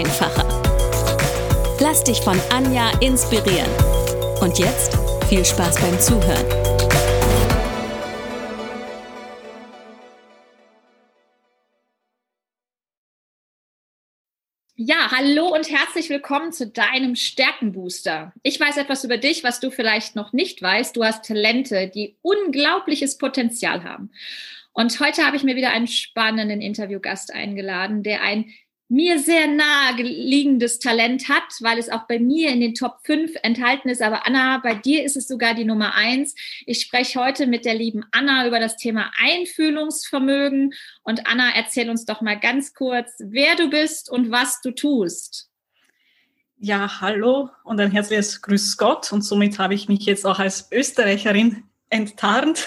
einfacher. Lass dich von Anja inspirieren. Und jetzt viel Spaß beim Zuhören. Ja, hallo und herzlich willkommen zu deinem Stärkenbooster. Ich weiß etwas über dich, was du vielleicht noch nicht weißt. Du hast Talente, die unglaubliches Potenzial haben. Und heute habe ich mir wieder einen spannenden Interviewgast eingeladen, der ein mir sehr nahe liegendes Talent hat, weil es auch bei mir in den Top 5 enthalten ist. Aber Anna, bei dir ist es sogar die Nummer 1. Ich spreche heute mit der lieben Anna über das Thema Einfühlungsvermögen. Und Anna, erzähl uns doch mal ganz kurz, wer du bist und was du tust. Ja, hallo und ein herzliches Grüß Gott. Und somit habe ich mich jetzt auch als Österreicherin enttarnt.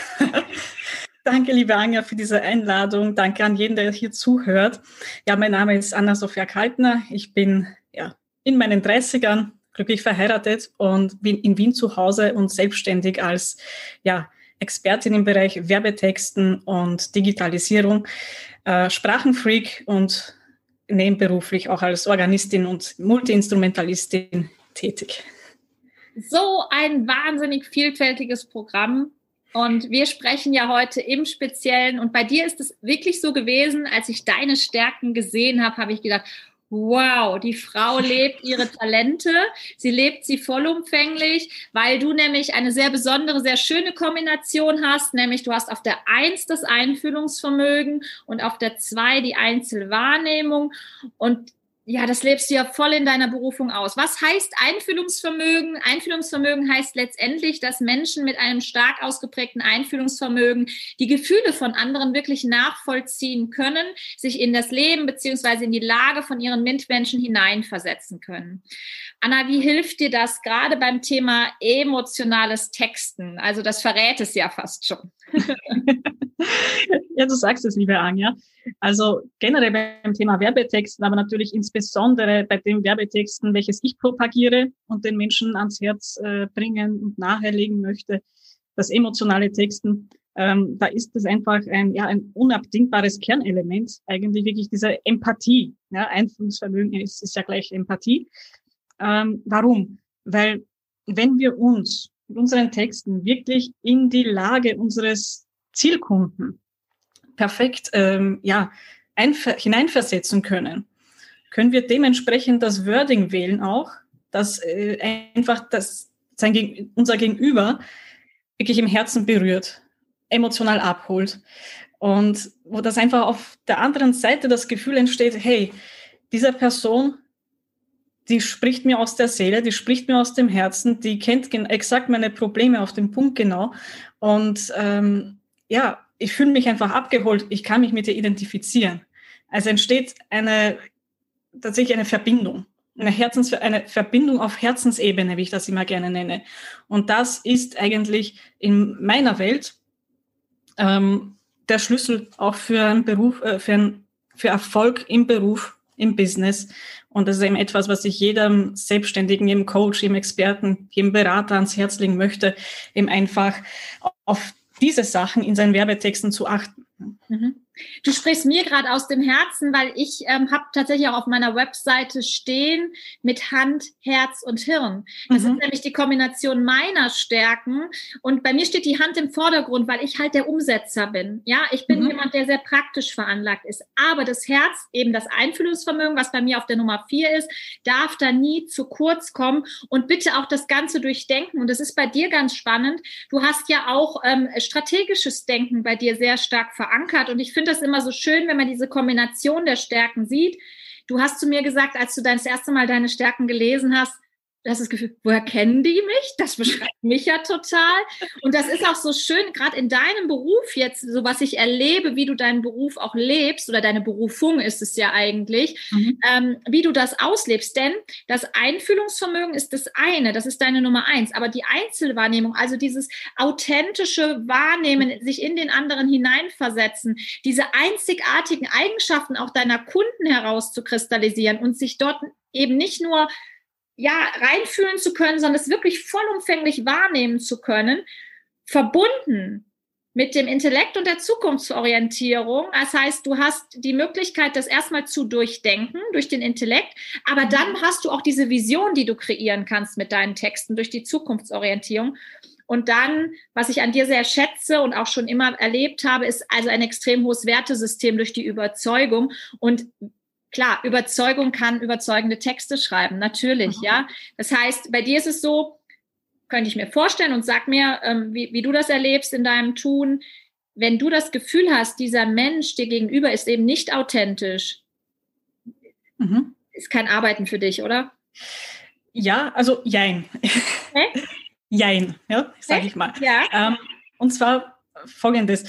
Danke, liebe Anja, für diese Einladung. Danke an jeden, der hier zuhört. Ja, mein Name ist Anna-Sophia Kaltner. Ich bin ja, in meinen 30ern glücklich verheiratet und bin in Wien zu Hause und selbstständig als ja, Expertin im Bereich Werbetexten und Digitalisierung, äh, Sprachenfreak und nebenberuflich auch als Organistin und Multiinstrumentalistin tätig. So ein wahnsinnig vielfältiges Programm und wir sprechen ja heute im Speziellen, und bei dir ist es wirklich so gewesen, als ich deine Stärken gesehen habe, habe ich gedacht, wow, die Frau lebt ihre Talente, sie lebt sie vollumfänglich, weil du nämlich eine sehr besondere, sehr schöne Kombination hast, nämlich du hast auf der Eins das Einfühlungsvermögen und auf der Zwei die Einzelwahrnehmung. Und ja, das lebst du ja voll in deiner Berufung aus. Was heißt Einfühlungsvermögen? Einfühlungsvermögen heißt letztendlich, dass Menschen mit einem stark ausgeprägten Einfühlungsvermögen die Gefühle von anderen wirklich nachvollziehen können, sich in das Leben beziehungsweise in die Lage von ihren Mitmenschen hineinversetzen können. Anna, wie hilft dir das gerade beim Thema emotionales Texten? Also das verrät es ja fast schon. ja, du sagst es, liebe Anja. Also generell beim Thema Werbetexten, aber natürlich insbesondere bei den Werbetexten, welches ich propagiere und den Menschen ans Herz äh, bringen und nahelegen möchte, das emotionale Texten, ähm, da ist es einfach ein, ja, ein unabdingbares Kernelement, eigentlich wirklich diese Empathie. Ja, Einfühlungsvermögen ist, ist ja gleich Empathie. Ähm, warum? Weil wenn wir uns mit unseren Texten wirklich in die Lage unseres Zielkunden perfekt ähm, ja, hineinversetzen können, können wir dementsprechend das Wording wählen auch, dass äh, einfach das, sein, unser Gegenüber wirklich im Herzen berührt, emotional abholt. Und wo das einfach auf der anderen Seite das Gefühl entsteht, hey, diese Person, die spricht mir aus der Seele, die spricht mir aus dem Herzen, die kennt exakt meine Probleme auf den Punkt genau. Und ähm, ja, ich fühle mich einfach abgeholt, ich kann mich mit ihr identifizieren. Also entsteht eine, tatsächlich eine Verbindung, eine, Herzens, eine Verbindung auf Herzensebene, wie ich das immer gerne nenne. Und das ist eigentlich in meiner Welt ähm, der Schlüssel auch für einen Beruf, äh, für, ein, für Erfolg im Beruf, im Business. Und das ist eben etwas, was ich jedem Selbstständigen, jedem Coach, jedem Experten, jedem Berater ans Herz legen möchte, eben einfach auf diese Sachen in seinen Werbetexten zu achten. Mhm. Du sprichst mir gerade aus dem Herzen, weil ich ähm, habe tatsächlich auch auf meiner Webseite stehen mit Hand, Herz und Hirn. Das mhm. ist nämlich die Kombination meiner Stärken. Und bei mir steht die Hand im Vordergrund, weil ich halt der Umsetzer bin. Ja, ich bin mhm. jemand, der sehr praktisch veranlagt ist. Aber das Herz, eben das Einfühlungsvermögen, was bei mir auf der Nummer vier ist, darf da nie zu kurz kommen. Und bitte auch das Ganze durchdenken. Und das ist bei dir ganz spannend. Du hast ja auch ähm, strategisches Denken bei dir sehr stark verankert. Und ich finde, finde das immer so schön, wenn man diese Kombination der Stärken sieht. Du hast zu mir gesagt, als du das erste Mal deine Stärken gelesen hast, hast das Gefühl, woher kennen die mich? Das beschreibt mich ja total. Und das ist auch so schön, gerade in deinem Beruf jetzt, so was ich erlebe, wie du deinen Beruf auch lebst oder deine Berufung ist es ja eigentlich, mhm. ähm, wie du das auslebst. Denn das Einfühlungsvermögen ist das eine, das ist deine Nummer eins. Aber die Einzelwahrnehmung, also dieses authentische Wahrnehmen, sich in den anderen hineinversetzen, diese einzigartigen Eigenschaften auch deiner Kunden herauszukristallisieren und sich dort eben nicht nur ja, reinfühlen zu können, sondern es wirklich vollumfänglich wahrnehmen zu können, verbunden mit dem Intellekt und der Zukunftsorientierung. Das heißt, du hast die Möglichkeit, das erstmal zu durchdenken durch den Intellekt, aber dann hast du auch diese Vision, die du kreieren kannst mit deinen Texten durch die Zukunftsorientierung. Und dann, was ich an dir sehr schätze und auch schon immer erlebt habe, ist also ein extrem hohes Wertesystem durch die Überzeugung. Und klar, Überzeugung kann überzeugende Texte schreiben, natürlich, mhm. ja. Das heißt, bei dir ist es so, könnte ich mir vorstellen und sag mir, ähm, wie, wie du das erlebst in deinem Tun, wenn du das Gefühl hast, dieser Mensch dir gegenüber ist eben nicht authentisch, mhm. ist kein Arbeiten für dich, oder? Ja, also jein. Hä? jein, ja, sage ich mal. Ja. Ähm, und zwar folgendes.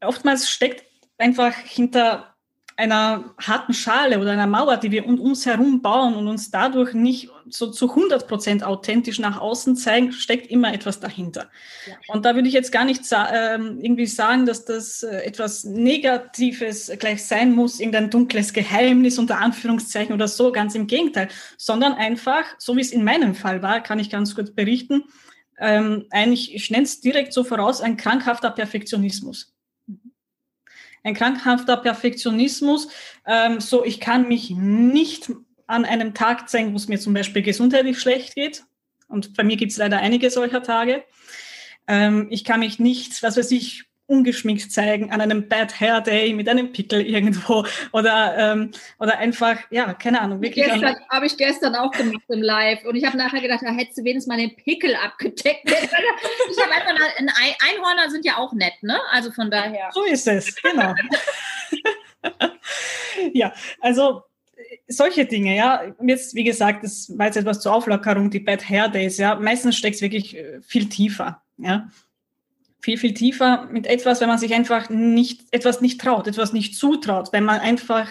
Oftmals steckt einfach hinter einer harten Schale oder einer Mauer, die wir um uns herum bauen und uns dadurch nicht so zu 100 Prozent authentisch nach außen zeigen, steckt immer etwas dahinter. Ja. Und da würde ich jetzt gar nicht sa äh, irgendwie sagen, dass das äh, etwas Negatives gleich sein muss, irgendein dunkles Geheimnis unter Anführungszeichen oder so, ganz im Gegenteil, sondern einfach, so wie es in meinem Fall war, kann ich ganz kurz berichten, ähm, eigentlich, ich nenne es direkt so voraus, ein krankhafter Perfektionismus ein krankhafter Perfektionismus. Ähm, so, ich kann mich nicht an einem Tag zeigen, wo es mir zum Beispiel gesundheitlich schlecht geht. Und bei mir gibt es leider einige solcher Tage. Ähm, ich kann mich nicht, was weiß ich, ungeschminkt zeigen an einem Bad Hair Day mit einem Pickel irgendwo oder ähm, oder einfach ja keine Ahnung wirklich habe ich gestern auch gemacht im Live und ich habe nachher gedacht da hättest du wenigstens mal den Pickel abgedeckt. Ich habe einfach ein Einhörner sind ja auch nett ne? Also von daher. So ist es genau. Ja also solche Dinge, ja. Jetzt, wie gesagt, das war jetzt etwas zur Auflockerung, die Bad Hair Days, ja. Meistens steckt es wirklich äh, viel tiefer, ja viel, viel tiefer mit etwas, wenn man sich einfach nicht, etwas nicht traut, etwas nicht zutraut, wenn man einfach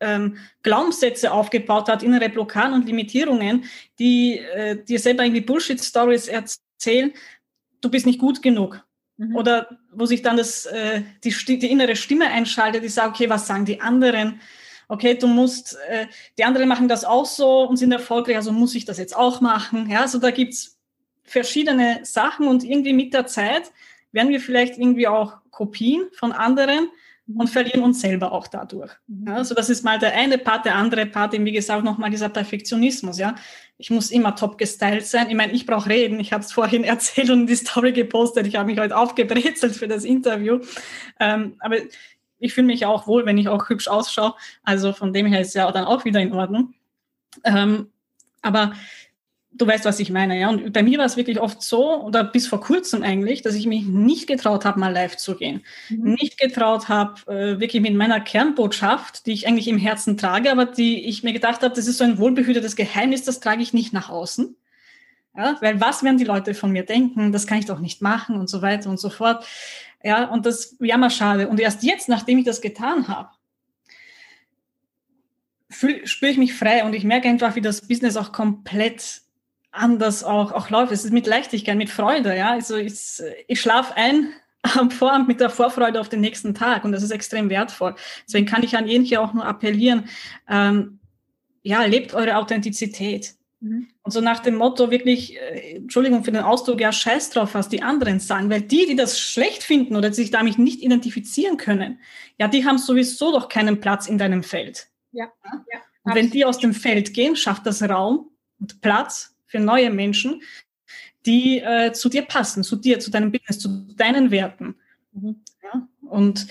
ähm, Glaubenssätze aufgebaut hat, innere Blockaden und Limitierungen, die äh, dir selber irgendwie Bullshit-Stories erzählen, du bist nicht gut genug. Mhm. Oder wo sich dann das, äh, die, die innere Stimme einschaltet, die sagt, okay, was sagen die anderen? Okay, du musst, äh, die anderen machen das auch so und sind erfolgreich, also muss ich das jetzt auch machen. Ja, also da gibt's verschiedene Sachen und irgendwie mit der Zeit werden wir vielleicht irgendwie auch Kopien von anderen und verlieren uns selber auch dadurch. Mhm. Ja, also das ist mal der eine Part, der andere Part, eben wie gesagt nochmal dieser Perfektionismus. Ja, ich muss immer top gestylt sein. Ich meine, ich brauche reden. Ich habe es vorhin erzählt und die Story gepostet. Ich habe mich heute aufgebrezelt für das Interview. Ähm, aber ich fühle mich auch wohl, wenn ich auch hübsch ausschaue. Also von dem her ist ja dann auch wieder in Ordnung. Ähm, aber du weißt, was ich meine, ja. Und bei mir war es wirklich oft so, oder bis vor kurzem eigentlich, dass ich mich nicht getraut habe, mal live zu gehen. Mhm. Nicht getraut habe, äh, wirklich mit meiner Kernbotschaft, die ich eigentlich im Herzen trage, aber die ich mir gedacht habe, das ist so ein wohlbehütetes Geheimnis, das trage ich nicht nach außen. Ja, weil was werden die Leute von mir denken? Das kann ich doch nicht machen und so weiter und so fort. Ja, und das jammer schade. Und erst jetzt, nachdem ich das getan habe, spüre ich mich frei und ich merke einfach, wie das Business auch komplett anders auch, auch läuft. Es ist mit Leichtigkeit, mit Freude. Ja? Also ich, ich schlafe ein am Vorabend mit der Vorfreude auf den nächsten Tag und das ist extrem wertvoll. Deswegen kann ich an jeden hier auch nur appellieren, ähm, ja, lebt eure Authentizität. Mhm. Und so nach dem Motto wirklich, äh, Entschuldigung für den Ausdruck, ja, scheiß drauf, was die anderen sagen, weil die, die das schlecht finden oder sich damit nicht identifizieren können, ja, die haben sowieso doch keinen Platz in deinem Feld. Ja. ja? Und wenn die aus dem Feld gehen, schafft das Raum und Platz für neue Menschen, die äh, zu dir passen, zu dir, zu deinem Business, zu deinen Werten. Mhm. Ja? Und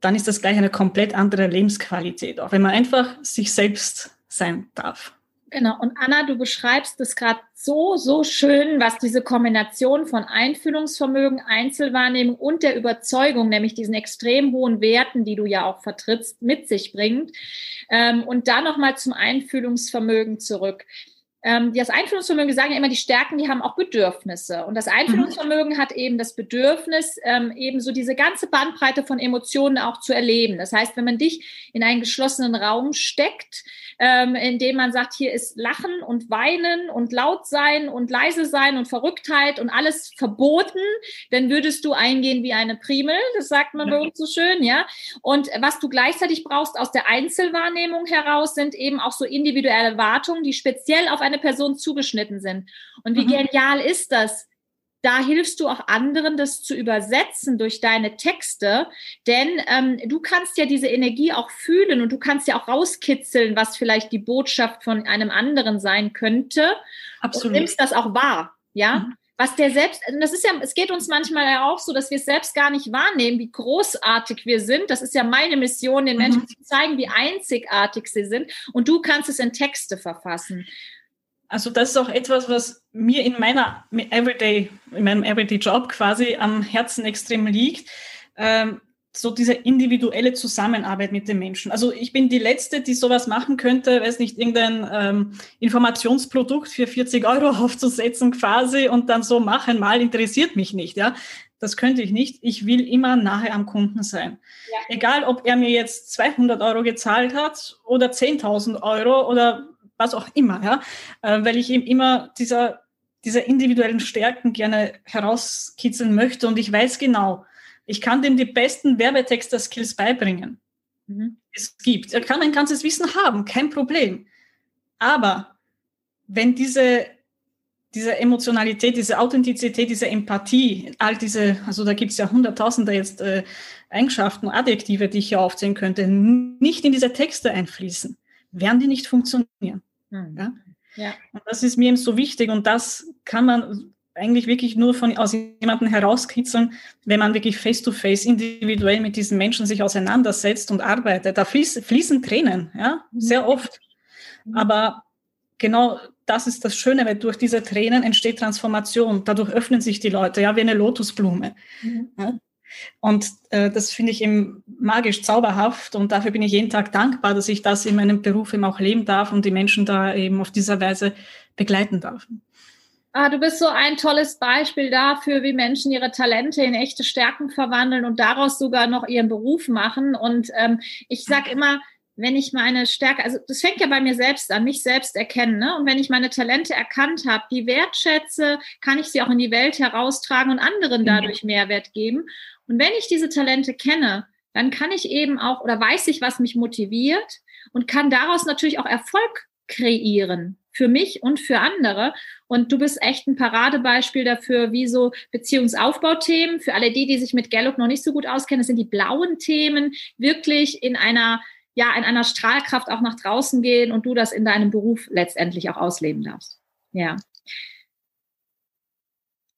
dann ist das gleich eine komplett andere Lebensqualität, auch wenn man einfach sich selbst sein darf. Genau. Und Anna, du beschreibst es gerade so, so schön, was diese Kombination von Einfühlungsvermögen, Einzelwahrnehmung und der Überzeugung, nämlich diesen extrem hohen Werten, die du ja auch vertrittst, mit sich bringt. Ähm, und dann nochmal zum Einfühlungsvermögen zurück das Einfühlungsvermögen, wir sagen ja immer, die Stärken, die haben auch Bedürfnisse. Und das Einfühlungsvermögen mhm. hat eben das Bedürfnis, ähm, eben so diese ganze Bandbreite von Emotionen auch zu erleben. Das heißt, wenn man dich in einen geschlossenen Raum steckt, ähm, in dem man sagt, hier ist Lachen und Weinen und laut sein und leise sein und Verrücktheit und alles verboten, dann würdest du eingehen wie eine Primel, das sagt man bei uns so schön, ja. Und was du gleichzeitig brauchst aus der Einzelwahrnehmung heraus, sind eben auch so individuelle Erwartungen, die speziell auf eine Person zugeschnitten sind. Und wie mhm. genial ist das? Da hilfst du auch anderen, das zu übersetzen durch deine Texte, denn ähm, du kannst ja diese Energie auch fühlen und du kannst ja auch rauskitzeln, was vielleicht die Botschaft von einem anderen sein könnte. Absolut. Und nimmst das auch wahr, ja. Mhm. Was der selbst, also das ist ja, es geht uns manchmal ja auch so, dass wir es selbst gar nicht wahrnehmen, wie großartig wir sind. Das ist ja meine Mission, den Menschen mhm. zu zeigen, wie einzigartig sie sind. Und du kannst es in Texte verfassen. Also das ist auch etwas, was mir in meiner Everyday, in meinem Everyday Job quasi am Herzen extrem liegt. Ähm, so diese individuelle Zusammenarbeit mit den Menschen. Also ich bin die Letzte, die sowas machen könnte, weiß nicht, irgendein ähm, Informationsprodukt für 40 Euro aufzusetzen quasi und dann so machen, mal interessiert mich nicht, ja. Das könnte ich nicht. Ich will immer nahe am Kunden sein. Ja. Egal, ob er mir jetzt 200 Euro gezahlt hat oder 10.000 Euro oder was auch immer, ja, äh, weil ich eben immer dieser, dieser individuellen Stärken gerne herauskitzeln möchte und ich weiß genau, ich kann dem die besten Werbetexter-Skills beibringen. Mhm. Es gibt. Er kann ein ganzes Wissen haben, kein Problem. Aber wenn diese, diese Emotionalität, diese Authentizität, diese Empathie, all diese, also da gibt es ja hunderttausende jetzt äh, Eigenschaften, Adjektive, die ich hier aufzählen könnte, nicht in diese Texte einfließen, werden die nicht funktionieren. Mhm. Ja? ja. Und das ist mir eben so wichtig und das kann man eigentlich wirklich nur von, aus jemandem herauskitzeln, wenn man wirklich face-to-face -face individuell mit diesen Menschen sich auseinandersetzt und arbeitet. Da fließ, fließen Tränen, ja, mhm. sehr oft. Mhm. Aber genau das ist das Schöne, weil durch diese Tränen entsteht Transformation. Dadurch öffnen sich die Leute, ja, wie eine Lotusblume. Mhm. Ja? Und äh, das finde ich eben magisch zauberhaft und dafür bin ich jeden Tag dankbar, dass ich das in meinem Beruf eben auch leben darf und die Menschen da eben auf dieser Weise begleiten darf. Ah, du bist so ein tolles Beispiel dafür, wie Menschen ihre Talente in echte Stärken verwandeln und daraus sogar noch ihren Beruf machen. Und ähm, ich sage immer, wenn ich meine Stärke, also das fängt ja bei mir selbst an, mich selbst erkennen. Ne? Und wenn ich meine Talente erkannt habe, die wertschätze, kann ich sie auch in die Welt heraustragen und anderen mhm. dadurch Mehrwert geben. Und wenn ich diese Talente kenne, dann kann ich eben auch oder weiß ich, was mich motiviert und kann daraus natürlich auch Erfolg kreieren für mich und für andere. Und du bist echt ein Paradebeispiel dafür, wie so Beziehungsaufbauthemen, für alle die, die sich mit Gallup noch nicht so gut auskennen, das sind die blauen Themen, wirklich in einer, ja, in einer Strahlkraft auch nach draußen gehen und du das in deinem Beruf letztendlich auch ausleben darfst. Ja.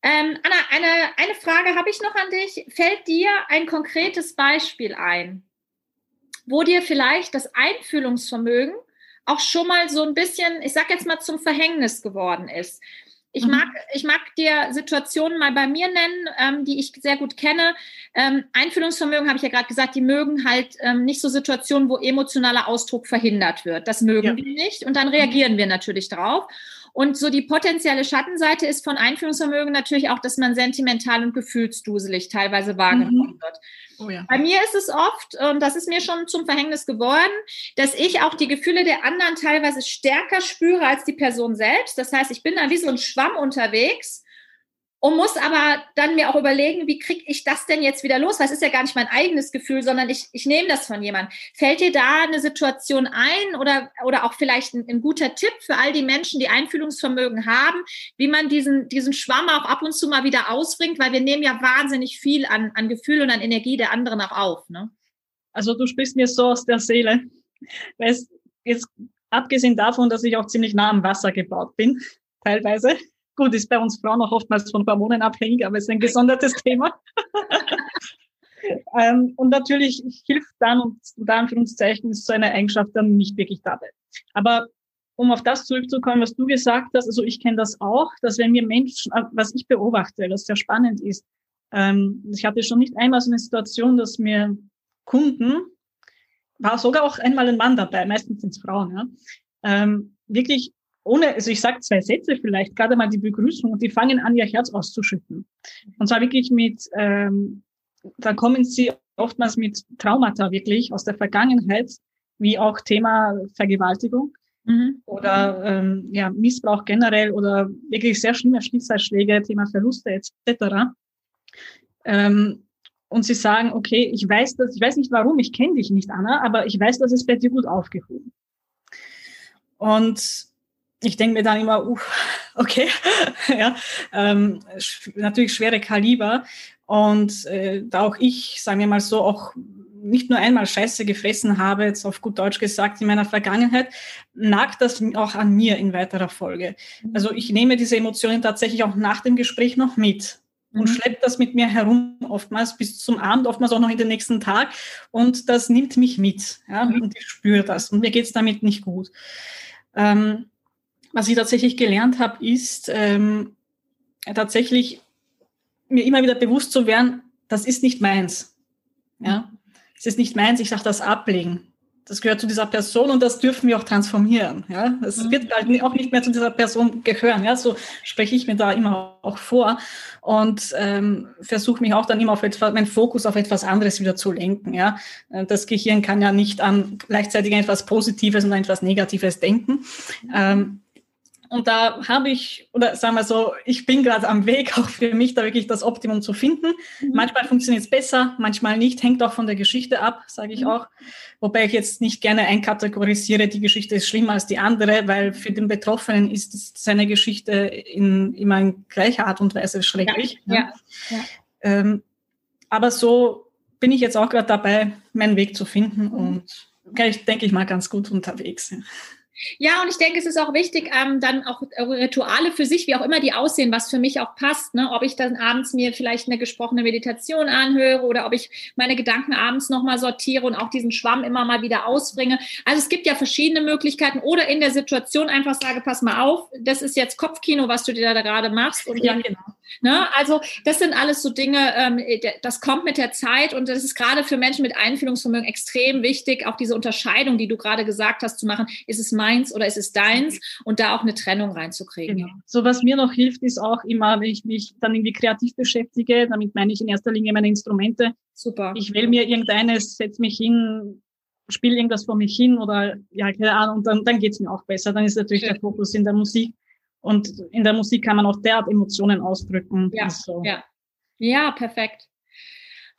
Ähm, Anna, eine, eine Frage habe ich noch an dich. Fällt dir ein konkretes Beispiel ein, wo dir vielleicht das Einfühlungsvermögen auch schon mal so ein bisschen, ich sag jetzt mal, zum Verhängnis geworden ist? Ich mhm. mag, ich mag dir Situationen mal bei mir nennen, ähm, die ich sehr gut kenne. Ähm, Einfühlungsvermögen habe ich ja gerade gesagt, die mögen halt ähm, nicht so Situationen, wo emotionaler Ausdruck verhindert wird. Das mögen ja. die nicht und dann reagieren wir natürlich drauf. Und so die potenzielle Schattenseite ist von Einführungsvermögen natürlich auch, dass man sentimental und gefühlsduselig teilweise wahrgenommen mhm. wird. Oh ja. Bei mir ist es oft, und das ist mir schon zum Verhängnis geworden, dass ich auch die Gefühle der anderen teilweise stärker spüre als die Person selbst. Das heißt, ich bin da wie so ein Schwamm unterwegs und muss aber dann mir auch überlegen, wie kriege ich das denn jetzt wieder los? Weil es ist ja gar nicht mein eigenes Gefühl, sondern ich, ich nehme das von jemandem. Fällt dir da eine Situation ein oder, oder auch vielleicht ein, ein, guter Tipp für all die Menschen, die Einfühlungsvermögen haben, wie man diesen, diesen Schwamm auch ab und zu mal wieder ausbringt? Weil wir nehmen ja wahnsinnig viel an, an Gefühl und an Energie der anderen auch auf. Ne? Also du sprichst mir so aus der Seele. Weil es, jetzt abgesehen davon, dass ich auch ziemlich nah am Wasser gebaut bin, teilweise Gut, ist bei uns Frauen auch oftmals von Hormonen abhängig, aber ist ein gesondertes Thema. ähm, und natürlich hilft dann, und unter Anführungszeichen ist so eine Eigenschaft dann nicht wirklich dabei. Aber um auf das zurückzukommen, was du gesagt hast, also ich kenne das auch, dass wenn mir Menschen, äh, was ich beobachte, was sehr spannend ist, ähm, ich hatte schon nicht einmal so eine Situation, dass mir Kunden, war sogar auch einmal ein Mann dabei, meistens sind es Frauen, ja, ähm, wirklich ohne, also ich sage zwei Sätze vielleicht, gerade mal die Begrüßung und die fangen an, ihr Herz auszuschütten. Und zwar wirklich mit, ähm, da kommen sie oftmals mit Traumata wirklich aus der Vergangenheit, wie auch Thema Vergewaltigung mhm. oder ähm, ja, Missbrauch generell oder wirklich sehr schlimme Schicksalsschläge, Thema Verluste etc. Ähm, und sie sagen, okay, ich weiß das, ich weiß nicht warum, ich kenne dich nicht, Anna, aber ich weiß, dass es bei dir gut aufgehoben. Und ich denke mir dann immer, uh, okay, ja, ähm, natürlich schwere Kaliber. Und äh, da auch ich, sagen wir mal so, auch nicht nur einmal Scheiße gefressen habe, jetzt auf gut Deutsch gesagt, in meiner Vergangenheit, nagt das auch an mir in weiterer Folge. Mhm. Also ich nehme diese Emotionen tatsächlich auch nach dem Gespräch noch mit und mhm. schleppt das mit mir herum, oftmals bis zum Abend, oftmals auch noch in den nächsten Tag. Und das nimmt mich mit. Ja? Mhm. Und ich spüre das. Und mir geht's damit nicht gut. Ähm, was ich tatsächlich gelernt habe, ist ähm, tatsächlich mir immer wieder bewusst zu werden, das ist nicht meins. Ja, es ist nicht meins, ich darf das ablegen. Das gehört zu dieser Person und das dürfen wir auch transformieren. Ja, es mhm. wird halt auch nicht mehr zu dieser Person gehören. Ja, so spreche ich mir da immer auch vor und ähm, versuche mich auch dann immer auf etwas, meinen Fokus auf etwas anderes wieder zu lenken. Ja, äh, das Gehirn kann ja nicht an gleichzeitig etwas Positives und etwas Negatives denken. Mhm. Ähm, und da habe ich, oder sagen wir so, ich bin gerade am Weg, auch für mich da wirklich das Optimum zu finden. Mhm. Manchmal funktioniert es besser, manchmal nicht, hängt auch von der Geschichte ab, sage ich mhm. auch. Wobei ich jetzt nicht gerne einkategorisiere, die Geschichte ist schlimmer als die andere, weil für den Betroffenen ist seine Geschichte in immer in gleicher Art und Weise schrecklich. Ja, ja. ja. Ähm, aber so bin ich jetzt auch gerade dabei, meinen Weg zu finden mhm. und ich denke ich mal ganz gut unterwegs. Ja. Und ich denke, es ist auch wichtig, ähm, dann auch Rituale für sich, wie auch immer die aussehen, was für mich auch passt. Ne? Ob ich dann abends mir vielleicht eine gesprochene Meditation anhöre oder ob ich meine Gedanken abends nochmal sortiere und auch diesen Schwamm immer mal wieder ausbringe. Also es gibt ja verschiedene Möglichkeiten oder in der Situation einfach sage, pass mal auf, das ist jetzt Kopfkino, was du dir da gerade machst. Und ja, genau. Ne? Also das sind alles so Dinge, ähm, das kommt mit der Zeit und das ist gerade für Menschen mit Einfühlungsvermögen extrem wichtig, auch diese Unterscheidung, die du gerade gesagt hast, zu machen. Ist es meins oder ist es deins? Und da auch eine Trennung reinzukriegen. Genau. So was mir noch hilft, ist auch immer, wenn ich mich dann irgendwie kreativ beschäftige, damit meine ich in erster Linie meine Instrumente. Super. Ich wähle mir irgendeines, setze mich hin, spiele irgendwas vor mich hin oder ja, keine Ahnung, und dann, dann geht's mir auch besser. Dann ist natürlich Schön. der Fokus in der Musik. Und in der Musik kann man auch derart Emotionen ausdrücken. Ja, so. ja. ja perfekt.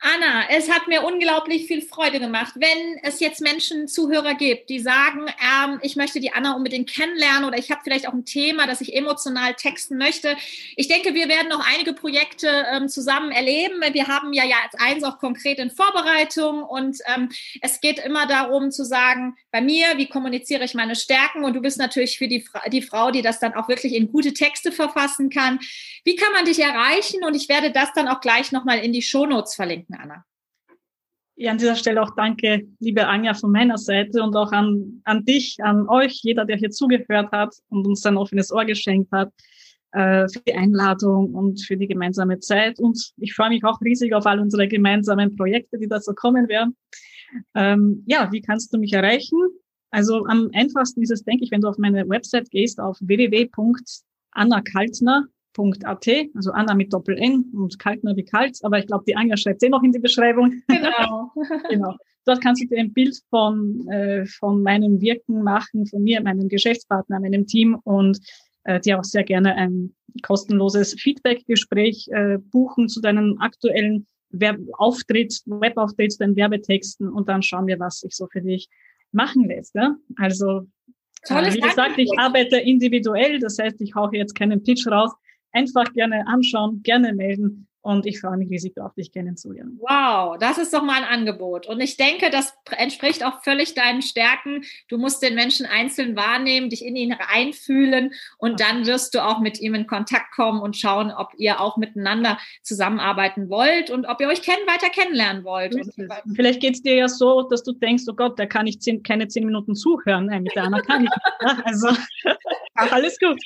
Anna, es hat mir unglaublich viel Freude gemacht. Wenn es jetzt Menschen, Zuhörer gibt, die sagen, ähm, ich möchte die Anna unbedingt kennenlernen oder ich habe vielleicht auch ein Thema, das ich emotional texten möchte. Ich denke, wir werden noch einige Projekte ähm, zusammen erleben. Wir haben ja, ja als eins auch konkret in Vorbereitung und ähm, es geht immer darum zu sagen, bei mir, wie kommuniziere ich meine Stärken und du bist natürlich für die, Fra die Frau, die das dann auch wirklich in gute Texte verfassen kann. Wie kann man dich erreichen? Und ich werde das dann auch gleich nochmal in die Shownotes verlinken. Anna. Ja, an dieser Stelle auch danke, liebe Anja, von meiner Seite und auch an, an dich, an euch, jeder, der hier zugehört hat und uns ein offenes Ohr geschenkt hat, äh, für die Einladung und für die gemeinsame Zeit. Und ich freue mich auch riesig auf all unsere gemeinsamen Projekte, die da so kommen werden. Ähm, ja, wie kannst du mich erreichen? Also am einfachsten ist es, denke ich, wenn du auf meine Website gehst, auf www.annakaltner, Anna.at, also Anna mit Doppel-N und Kaltner wie kalt, aber ich glaube, die Anja schreibt eh noch in die Beschreibung. Genau. genau. Dort kannst du dir ein Bild von, äh, von meinem Wirken machen, von mir, meinem Geschäftspartner, meinem Team und äh, dir auch sehr gerne ein kostenloses Feedback-Gespräch äh, buchen zu deinem aktuellen Werbauftritt, Webauftritt, deinen Werbetexten und dann schauen wir, was sich so für dich machen lässt. Ja? Also Tolles wie gesagt, ich arbeite individuell, das heißt, ich hauche jetzt keinen Pitch raus, einfach gerne anschauen, gerne melden. Und ich freue mich riesig darauf, dich kennenzulernen. Wow, das ist doch mal ein Angebot. Und ich denke, das entspricht auch völlig deinen Stärken. Du musst den Menschen einzeln wahrnehmen, dich in ihn reinfühlen und dann wirst du auch mit ihm in Kontakt kommen und schauen, ob ihr auch miteinander zusammenarbeiten wollt und ob ihr euch kennen, weiter kennenlernen wollt. Vielleicht geht es dir ja so, dass du denkst, oh Gott, da kann ich zehn, keine zehn Minuten zuhören. Nein, mit der Anna kann ich. also, alles gut.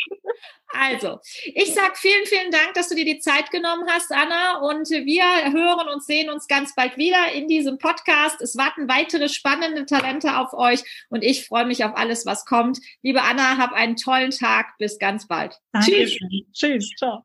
Also, ich sag vielen, vielen Dank, dass du dir die Zeit genommen hast, Anna. Und wir hören und sehen uns ganz bald wieder in diesem Podcast. Es warten weitere spannende Talente auf euch und ich freue mich auf alles, was kommt. Liebe Anna, hab einen tollen Tag. Bis ganz bald. Danke. Tschüss. Tschüss. Ciao.